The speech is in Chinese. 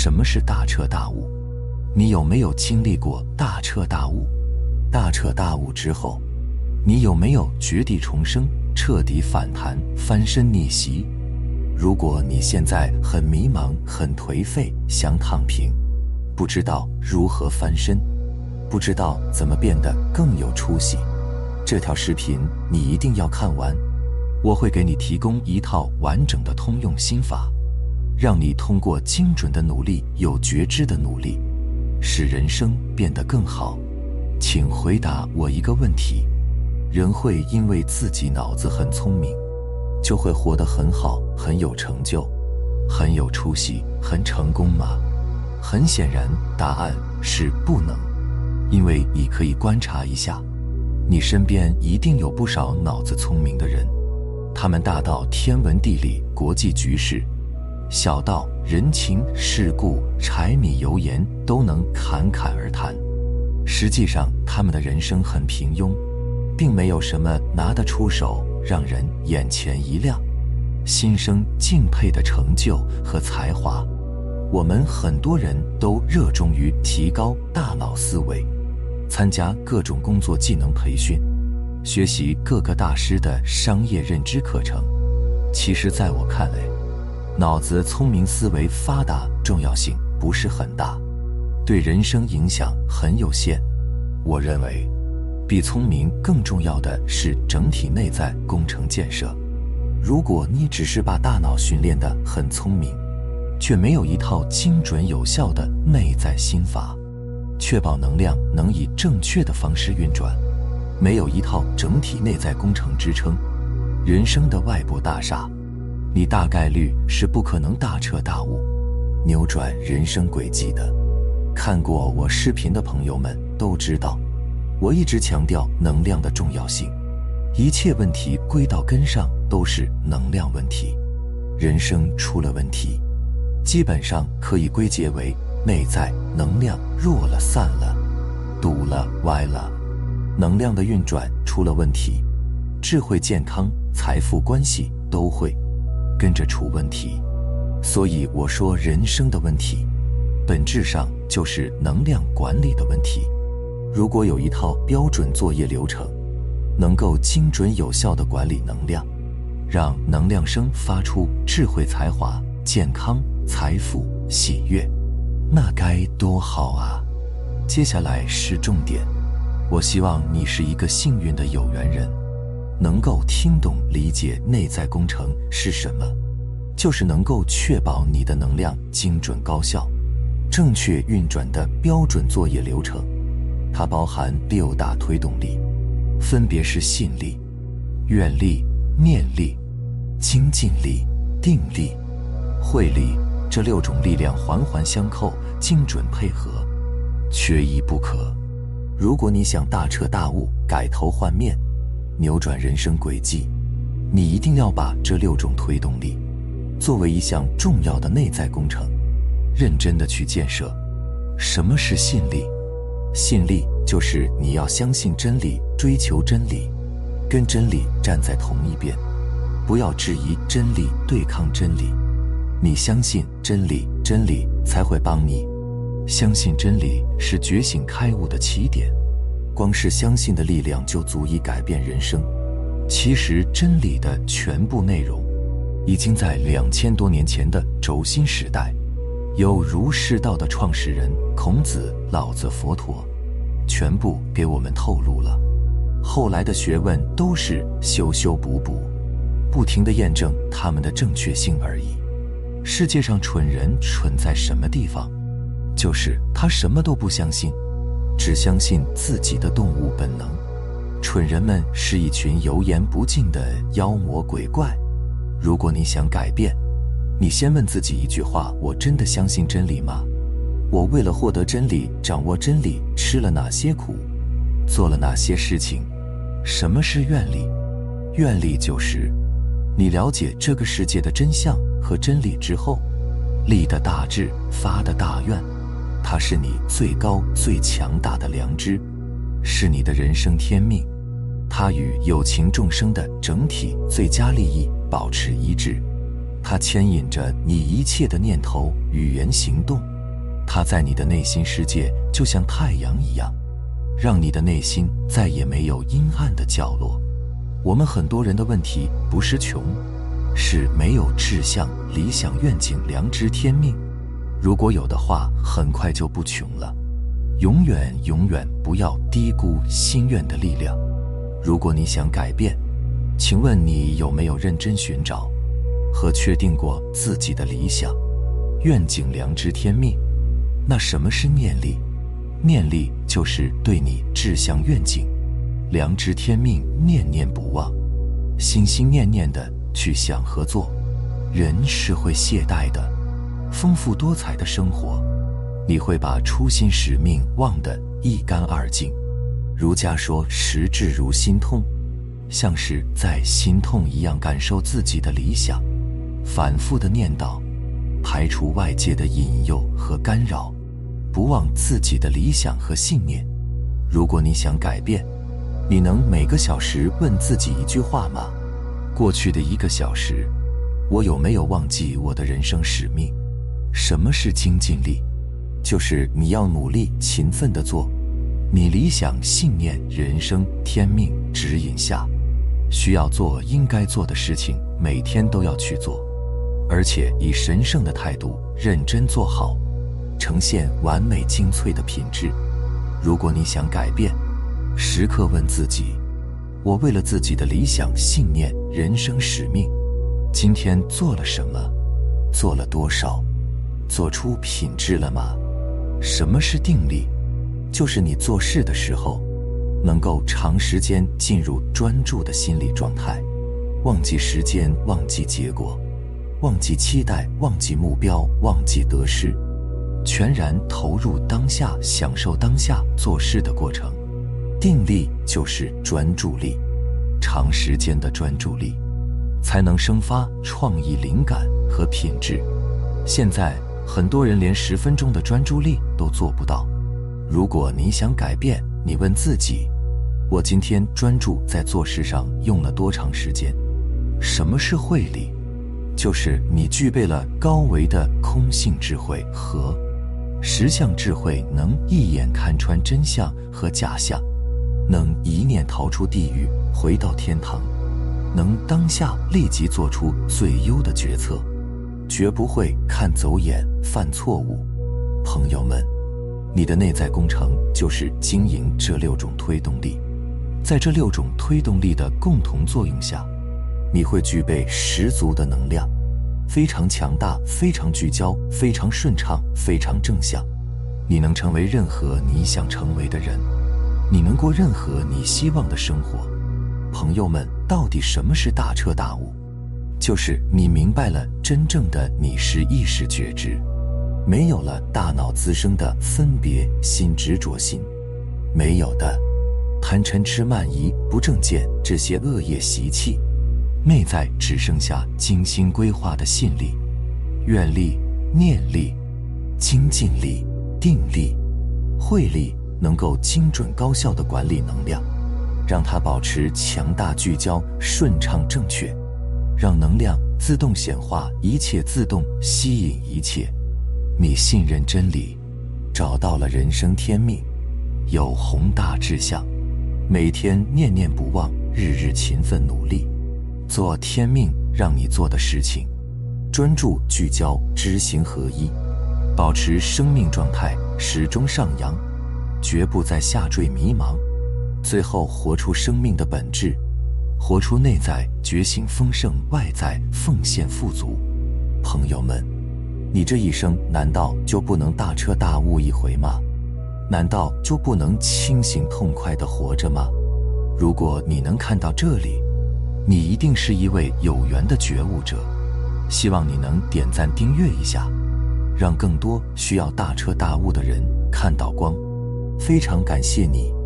什么是大彻大悟？你有没有经历过大彻大悟？大彻大悟之后，你有没有绝地重生、彻底反弹、翻身逆袭？如果你现在很迷茫、很颓废，想躺平，不知道如何翻身，不知道怎么变得更有出息，这条视频你一定要看完。我会给你提供一套完整的通用心法，让你通过精准的努力、有觉知的努力，使人生变得更好。请回答我一个问题：人会因为自己脑子很聪明？就会活得很好，很有成就，很有出息，很成功吗？很显然，答案是不能。因为你可以观察一下，你身边一定有不少脑子聪明的人，他们大到天文地理、国际局势，小到人情世故、柴米油盐都能侃侃而谈。实际上，他们的人生很平庸，并没有什么拿得出手。让人眼前一亮，心生敬佩的成就和才华。我们很多人都热衷于提高大脑思维，参加各种工作技能培训，学习各个大师的商业认知课程。其实，在我看来，脑子聪明、思维发达重要性不是很大，对人生影响很有限。我认为。比聪明更重要的是整体内在工程建设。如果你只是把大脑训练得很聪明，却没有一套精准有效的内在心法，确保能量能以正确的方式运转，没有一套整体内在工程支撑，人生的外部大厦，你大概率是不可能大彻大悟、扭转人生轨迹的。看过我视频的朋友们都知道。我一直强调能量的重要性，一切问题归到根上都是能量问题。人生出了问题，基本上可以归结为内在能量弱了、散了、堵了、歪了，能量的运转出了问题，智慧、健康、财富、关系都会跟着出问题。所以我说，人生的问题，本质上就是能量管理的问题。如果有一套标准作业流程，能够精准有效的管理能量，让能量生发出智慧、才华、健康、财富、喜悦，那该多好啊！接下来是重点，我希望你是一个幸运的有缘人，能够听懂、理解内在工程是什么，就是能够确保你的能量精准、高效、正确运转的标准作业流程。它包含六大推动力，分别是信力、愿力、念力、精进力、定力、慧力。这六种力量环环相扣，精准配合，缺一不可。如果你想大彻大悟、改头换面、扭转人生轨迹，你一定要把这六种推动力作为一项重要的内在工程，认真的去建设。什么是信力？信力就是你要相信真理，追求真理，跟真理站在同一边，不要质疑真理，对抗真理。你相信真理，真理才会帮你。相信真理是觉醒开悟的起点，光是相信的力量就足以改变人生。其实真理的全部内容，已经在两千多年前的轴心时代。有儒释道的创始人孔子、老子、佛陀，全部给我们透露了。后来的学问都是修修补补，不停的验证他们的正确性而已。世界上蠢人蠢在什么地方？就是他什么都不相信，只相信自己的动物本能。蠢人们是一群油盐不进的妖魔鬼怪。如果你想改变，你先问自己一句话：我真的相信真理吗？我为了获得真理、掌握真理，吃了哪些苦，做了哪些事情？什么是愿力？愿力就是你了解这个世界的真相和真理之后，立的大志、发的大愿，它是你最高最强大的良知，是你的人生天命，它与有情众生的整体最佳利益保持一致。它牵引着你一切的念头、语言、行动。它在你的内心世界，就像太阳一样，让你的内心再也没有阴暗的角落。我们很多人的问题不是穷，是没有志向、理想、愿景、良知、天命。如果有的话，很快就不穷了。永远、永远不要低估心愿的力量。如果你想改变，请问你有没有认真寻找和确定过自己的理想、愿景、良知、天命？那什么是念力？念力就是对你志向、愿景、良知、天命念念不忘，心心念念的去想和做。人是会懈怠的，丰富多彩的生活，你会把初心使命忘得一干二净。儒家说：“实志如心痛”，像是在心痛一样感受自己的理想，反复的念叨，排除外界的引诱和干扰。不忘自己的理想和信念。如果你想改变，你能每个小时问自己一句话吗？过去的一个小时，我有没有忘记我的人生使命？什么是精进力？就是你要努力、勤奋地做，你理想、信念、人生、天命指引下，需要做、应该做的事情，每天都要去做，而且以神圣的态度认真做好。呈现完美精粹的品质。如果你想改变，时刻问自己：我为了自己的理想、信念、人生使命，今天做了什么？做了多少？做出品质了吗？什么是定力？就是你做事的时候，能够长时间进入专注的心理状态，忘记时间，忘记结果，忘记期待，忘记目标，忘记得失。全然投入当下，享受当下做事的过程。定力就是专注力，长时间的专注力，才能生发创意、灵感和品质。现在很多人连十分钟的专注力都做不到。如果你想改变，你问自己：我今天专注在做事上用了多长时间？什么是慧力？就是你具备了高维的空性智慧和。实相智慧能一眼看穿真相和假象，能一念逃出地狱回到天堂，能当下立即做出最优的决策，绝不会看走眼犯错误。朋友们，你的内在工程就是经营这六种推动力，在这六种推动力的共同作用下，你会具备十足的能量。非常强大，非常聚焦，非常顺畅，非常正向。你能成为任何你想成为的人，你能过任何你希望的生活。朋友们，到底什么是大彻大悟？就是你明白了真正的你是意识觉知，没有了大脑滋生的分别心、执着心，没有的贪嗔痴慢疑不正见这些恶业习气。内在只剩下精心规划的信力、愿力、念力、精进力、定力、慧力，能够精准高效的管理能量，让它保持强大、聚焦、顺畅、正确，让能量自动显化，一切自动吸引一切。你信任真理，找到了人生天命，有宏大志向，每天念念不忘，日日勤奋努力。做天命让你做的事情，专注聚焦，知行合一，保持生命状态始终上扬，绝不在下坠迷茫，最后活出生命的本质，活出内在觉醒丰盛，外在奉献富足。朋友们，你这一生难道就不能大彻大悟一回吗？难道就不能清醒痛快的活着吗？如果你能看到这里。你一定是一位有缘的觉悟者，希望你能点赞订阅一下，让更多需要大彻大悟的人看到光。非常感谢你。